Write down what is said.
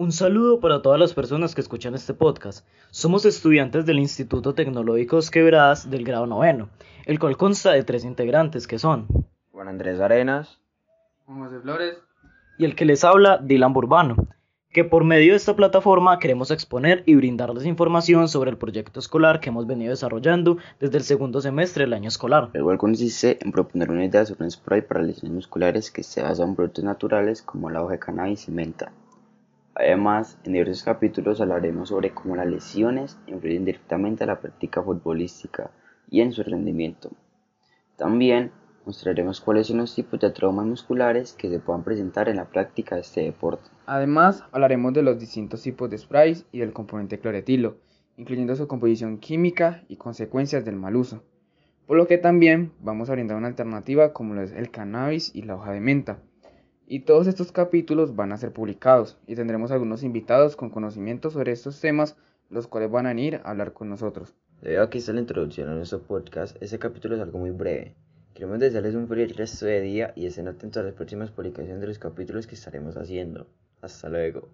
Un saludo para todas las personas que escuchan este podcast. Somos estudiantes del Instituto Tecnológico Quebradas del grado noveno, el cual consta de tres integrantes que son Juan Andrés Arenas, Juan José Flores y el que les habla Dylan Burbano, que por medio de esta plataforma queremos exponer y brindarles información sobre el proyecto escolar que hemos venido desarrollando desde el segundo semestre del año escolar. el cual consiste en proponer una idea sobre un spray para lesiones musculares que se basa en productos naturales como la hoja de cannabis y menta. Además, en diversos capítulos hablaremos sobre cómo las lesiones influyen directamente a la práctica futbolística y en su rendimiento. También mostraremos cuáles son los tipos de traumas musculares que se puedan presentar en la práctica de este deporte. Además, hablaremos de los distintos tipos de sprays y del componente cloretilo, incluyendo su composición química y consecuencias del mal uso. Por lo que también vamos a brindar una alternativa como lo es el cannabis y la hoja de menta. Y todos estos capítulos van a ser publicados y tendremos algunos invitados con conocimiento sobre estos temas, los cuales van a venir a hablar con nosotros. Debido a que esta es la introducción a nuestro podcast, este capítulo es algo muy breve. Queremos desearles un feliz resto de día y estén atentos a las próximas publicaciones de los capítulos que estaremos haciendo. Hasta luego.